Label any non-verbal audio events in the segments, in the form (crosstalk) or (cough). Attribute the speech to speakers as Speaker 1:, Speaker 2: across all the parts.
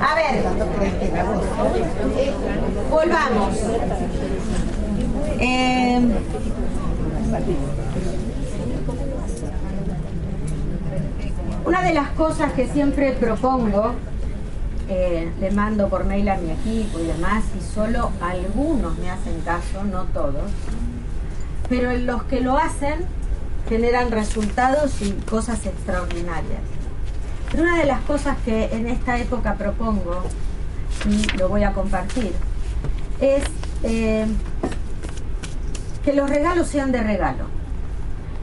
Speaker 1: A ver, volvamos. Eh, una de las cosas que siempre propongo, eh, le mando por mail a mi equipo y demás, y solo algunos me hacen caso, no todos, pero los que lo hacen generan resultados y cosas extraordinarias. Pero una de las cosas que en esta época propongo, y lo voy a compartir, es eh, que los regalos sean de regalo.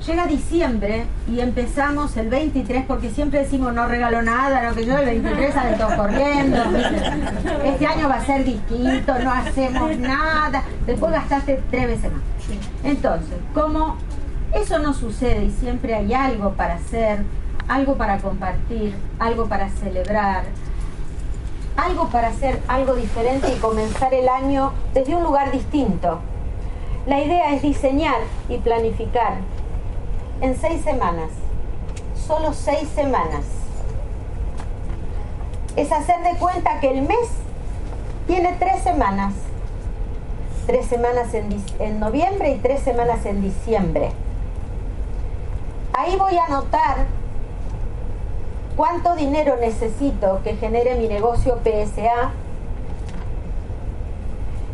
Speaker 1: Llega diciembre y empezamos el 23 porque siempre decimos no regalo nada, lo que yo el 23 sale todo corriendo. Este año va a ser distinto, no hacemos nada. Después gastaste tres veces más. Entonces, como eso no sucede y siempre hay algo para hacer, algo para compartir, algo para celebrar, algo para hacer algo diferente y comenzar el año desde un lugar distinto. La idea es diseñar y planificar en seis semanas, solo seis semanas. Es hacer de cuenta que el mes tiene tres semanas, tres semanas en, noviembre y tres semanas en diciembre. Ahí voy a anotar cuánto dinero necesito que genere mi negocio PSA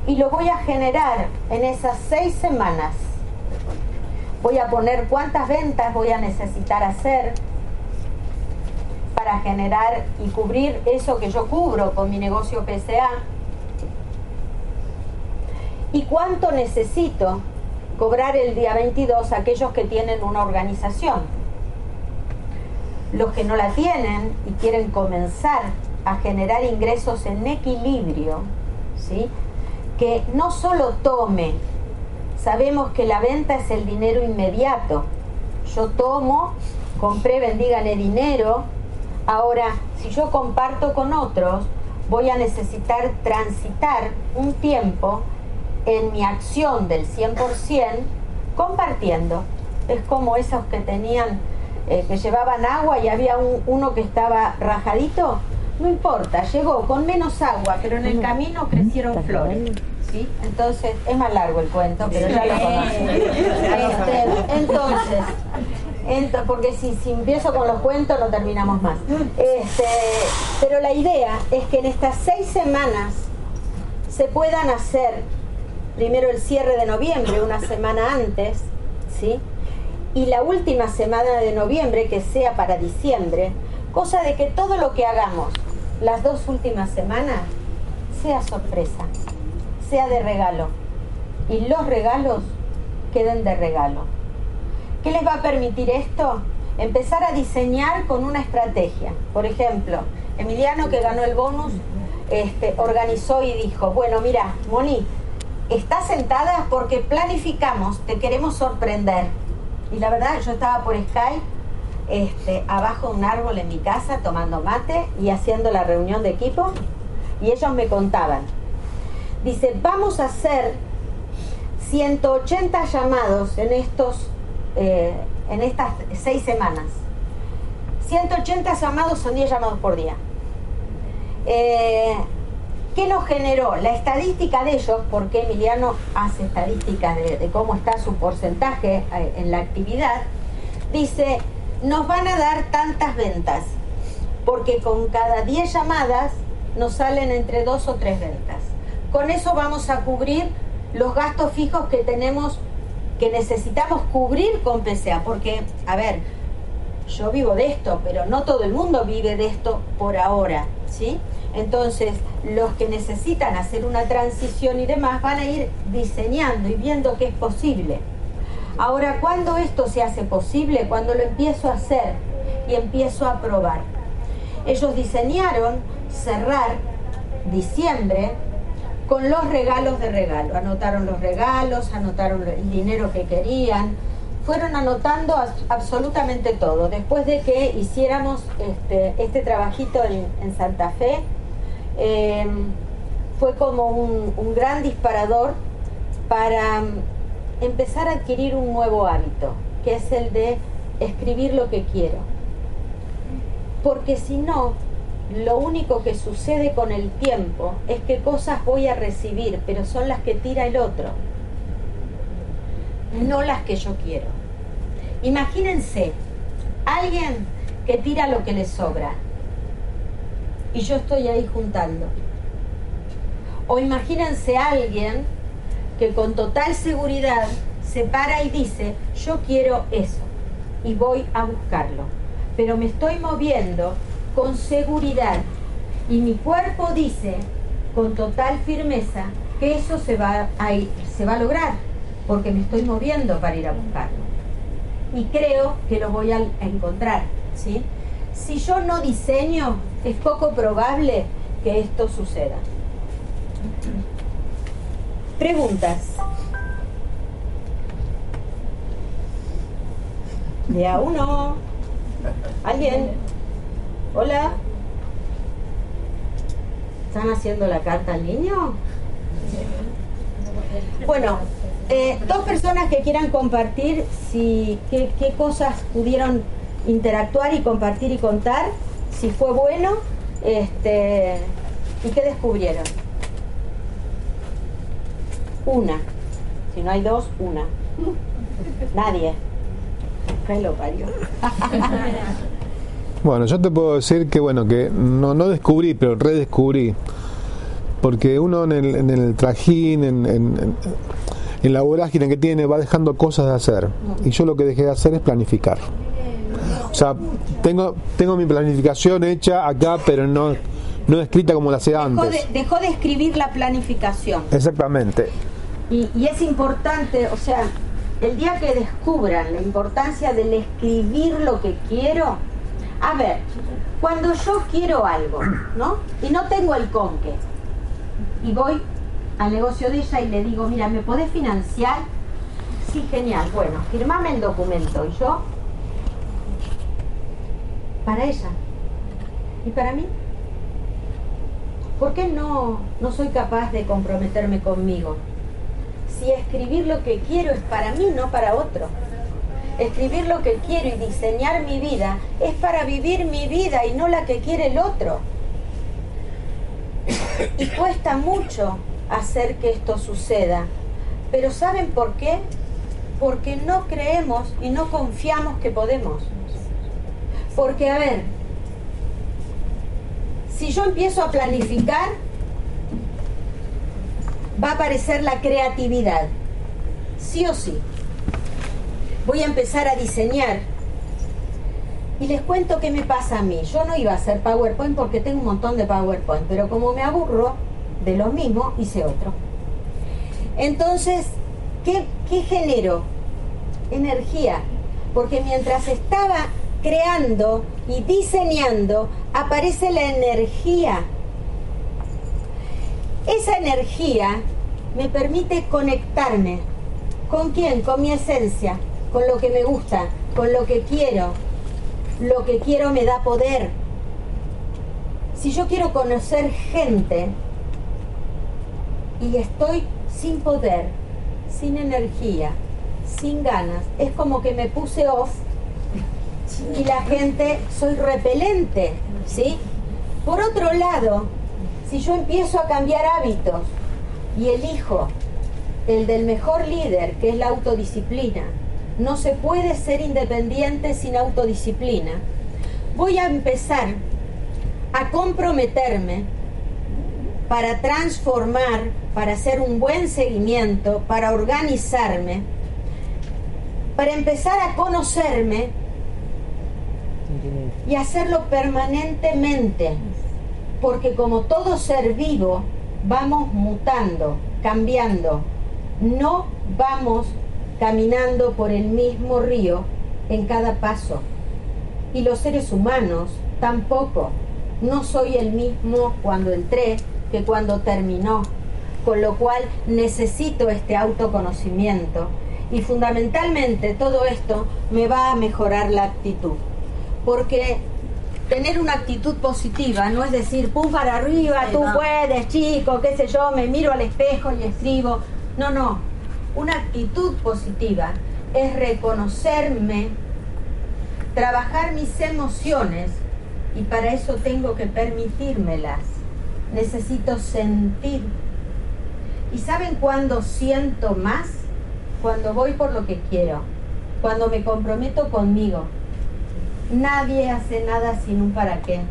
Speaker 1: y lo voy a generar en esas seis semanas. Voy a poner cuántas ventas voy a necesitar hacer para generar y cubrir eso que yo cubro con mi negocio PSA. Y cuánto necesito cobrar el día 22 aquellos que tienen una organización. Los que no la tienen y quieren comenzar a generar ingresos en equilibrio, ¿sí? que no solo tome, sabemos que la venta es el dinero inmediato. Yo tomo, compré, vendí, gané dinero. Ahora, si yo comparto con otros, voy a necesitar transitar un tiempo en mi acción del 100% compartiendo. Es como esos que tenían, eh, que llevaban agua y había uno que estaba rajadito. No importa, llegó con menos agua, pero en el camino crecieron flores. ¿sí? Entonces, es más largo el cuento, pero ya lo conocen. Este, entonces, porque si, si, empiezo con los cuentos no terminamos más. Este, pero la idea es que en estas seis semanas se puedan hacer primero el cierre de noviembre, una semana antes, ¿sí? Y la última semana de noviembre, que sea para diciembre, cosa de que todo lo que hagamos las dos últimas semanas sea sorpresa, sea de regalo. Y los regalos queden de regalo. ¿Qué les va a permitir esto? Empezar a diseñar con una estrategia. Por ejemplo, Emiliano que ganó el bonus, este, organizó y dijo, bueno, mira, Moni, está sentada porque planificamos, te queremos sorprender. Y la verdad, yo estaba por Skype, este, abajo de un árbol en mi casa, tomando mate y haciendo la reunión de equipo, y ellos me contaban. Dice, vamos a hacer 180 llamados en, estos, eh, en estas seis semanas. 180 llamados son 10 llamados por día. Eh, ¿Qué nos generó? La estadística de ellos, porque Emiliano hace estadísticas de, cómo está su porcentaje eh, en la actividad, dice, nos van a dar tantas ventas, porque con cada 10 llamadas nos salen entre 2 o 3 ventas. Con eso vamos a cubrir los gastos fijos que tenemos, que necesitamos cubrir con PCA, porque, a ver, yo vivo de esto, pero no todo el mundo vive de esto por ahora, ¿sí? Entonces, los que necesitan hacer una transición y demás van a ir diseñando y viendo que es posible. Ahora, ¿cuándo esto se hace posible? Cuando lo empiezo a hacer y empiezo a probar. Ellos diseñaron cerrar diciembre con los regalos de regalo. Anotaron los regalos, anotaron el dinero que querían, fueron anotando absolutamente todo. Después de que hiciéramos este, este trabajito en Santa Fe, Em, fue como un, gran disparador para em, empezar a adquirir un nuevo hábito, que es el de escribir lo que quiero. Porque si no, lo único que sucede con el tiempo es que cosas voy a recibir, pero son las que tira el otro, no las que yo quiero. Imagínense, alguien que tira lo que le sobra y yo estoy ahí juntando. O imagínense alguien que con total seguridad se para y dice, yo quiero eso y voy a buscarlo, pero me estoy moviendo con seguridad y mi cuerpo dice con total firmeza que eso se va a, se va a lograr porque me estoy moviendo para ir a buscarlo y creo que lo voy a encontrar ¿sí? Si yo no diseño es poco probable que esto suceda preguntas de a uno alguien Hola. ¿Están haciendo la carta al niño? Bueno, eh, dos personas que quieran compartir si qué, qué, cosas pudieron interactuar y compartir y contar, si fue bueno, este, y qué descubrieron. Una. Si no hay dos, una. Nadie. ¿Qué lo parió? (laughs)
Speaker 2: Bueno, yo te puedo decir que bueno, que no, no descubrí, pero redescubrí. Porque uno en el, en el trajín, en, en, en, la vorágine que tiene, va dejando cosas de hacer. Y yo lo que dejé de hacer es planificar. O sea, tengo, tengo mi planificación hecha acá, pero no, no escrita como la hacía antes.
Speaker 1: De, dejó de escribir la planificación.
Speaker 2: Exactamente.
Speaker 1: Y, y es importante, o sea, el día que descubran la importancia del escribir lo que quiero, a ver, cuando yo quiero algo, ¿no? Y no tengo el conque, y voy al negocio de ella y le digo, mira, ¿me podés financiar? Sí, genial. Bueno, firmame el documento. Y yo, para ella. ¿Y para mí? ¿Por qué no, no soy capaz de comprometerme conmigo? Si escribir lo que quiero es para mí, no para otro escribir lo que quiero y diseñar mi vida es para vivir mi vida y no la que quiere el otro. Y cuesta mucho hacer que esto suceda. Pero ¿saben por qué? Porque no creemos y no confiamos que podemos. Porque, a ver, si yo empiezo a planificar, va a aparecer la creatividad. Sí o sí voy a empezar a diseñar. Y les cuento qué me pasa a mí. Yo no iba a hacer PowerPoint porque tengo un montón de PowerPoint, pero como me aburro de lo mismo, hice otro. Entonces, ¿qué, qué genero? Energía. Porque mientras estaba creando y diseñando, aparece la energía. Esa energía me permite conectarme. ¿Con quién? Con mi esencia con lo que me gusta, con lo que quiero. Lo que quiero me da poder. Si yo quiero conocer gente y estoy sin poder, sin energía, sin ganas, es como que me puse off y la gente soy repelente, ¿sí? Por otro lado, si yo empiezo a cambiar hábitos y elijo el del mejor líder, que es la autodisciplina, no se puede ser independiente sin autodisciplina. Voy a empezar a comprometerme para transformar, para hacer un buen seguimiento, para organizarme, para empezar a conocerme y hacerlo permanentemente, porque como todo ser vivo, vamos mutando, cambiando, no vamos caminando por el mismo río en cada paso. Y los seres humanos tampoco. No soy el mismo cuando entré que cuando terminó. Con lo cual necesito este autoconocimiento. Y fundamentalmente todo esto me va a mejorar la actitud. Porque tener una actitud positiva no es decir, pum para arriba, tú puedes, chico, qué sé yo, me miro al espejo y escribo. No, no, una actitud positiva es reconocerme, trabajar mis emociones y para eso tengo que permitírmelas. Necesito sentir. ¿Y saben cuándo siento más? Cuando voy por lo que quiero, cuando me comprometo conmigo. Nadie hace nada sin un para qué.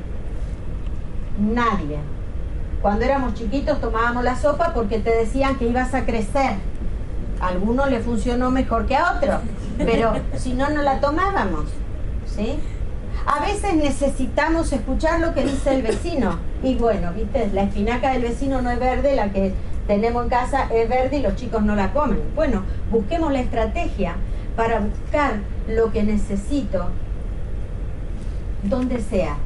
Speaker 1: Nadie. Cuando éramos chiquitos tomábamos la sopa porque te decían que ibas a crecer. A algunos le funcionó mejor que a otros, pero si no, no la tomábamos. ¿Sí? A veces necesitamos escuchar lo que dice el vecino. Y bueno, viste, la espinaca del vecino no es verde, la que tenemos en casa es verde y los chicos no la comen. Bueno, busquemos la estrategia para buscar lo que necesito donde sea.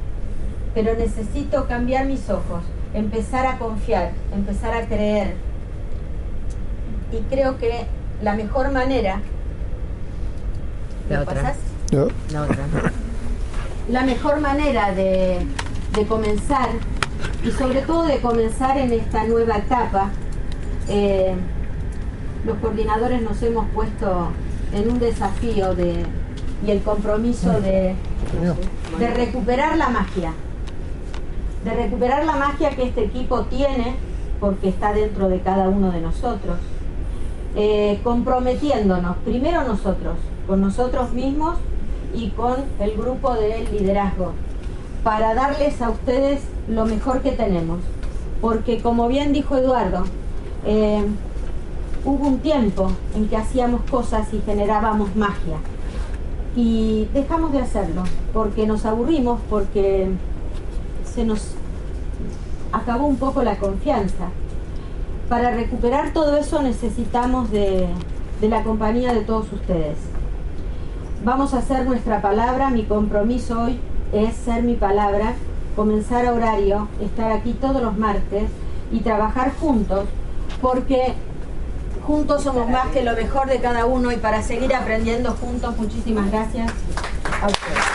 Speaker 1: Pero necesito cambiar mis ojos, empezar a confiar, empezar a creer. Y creo que la mejor manera...
Speaker 3: La otra. La otra
Speaker 1: la mejor manera de, comenzar y sobre todo de comenzar en esta nueva etapa. Eh, los coordinadores nos hemos puesto en un desafío de, y el compromiso de, de recuperar la magia, de recuperar la magia que este equipo tiene, porque está dentro de cada uno de nosotros, eh, comprometiéndonos, primero nosotros, con nosotros mismos y con el grupo de liderazgo para darles a ustedes lo mejor que tenemos. Porque como bien dijo Eduardo, eh, hubo un tiempo en que hacíamos cosas y generábamos magia. Y dejamos de hacerlo porque nos aburrimos, porque se nos acabó un poco la confianza. Para recuperar todo eso necesitamos de la compañía de todos ustedes. Vamos a hacer nuestra palabra, mi compromiso hoy es ser mi palabra, comenzar a horario, estar aquí todos los martes y trabajar juntos, porque juntos somos más que lo mejor de cada uno y para seguir aprendiendo juntos, muchísimas gracias a ustedes.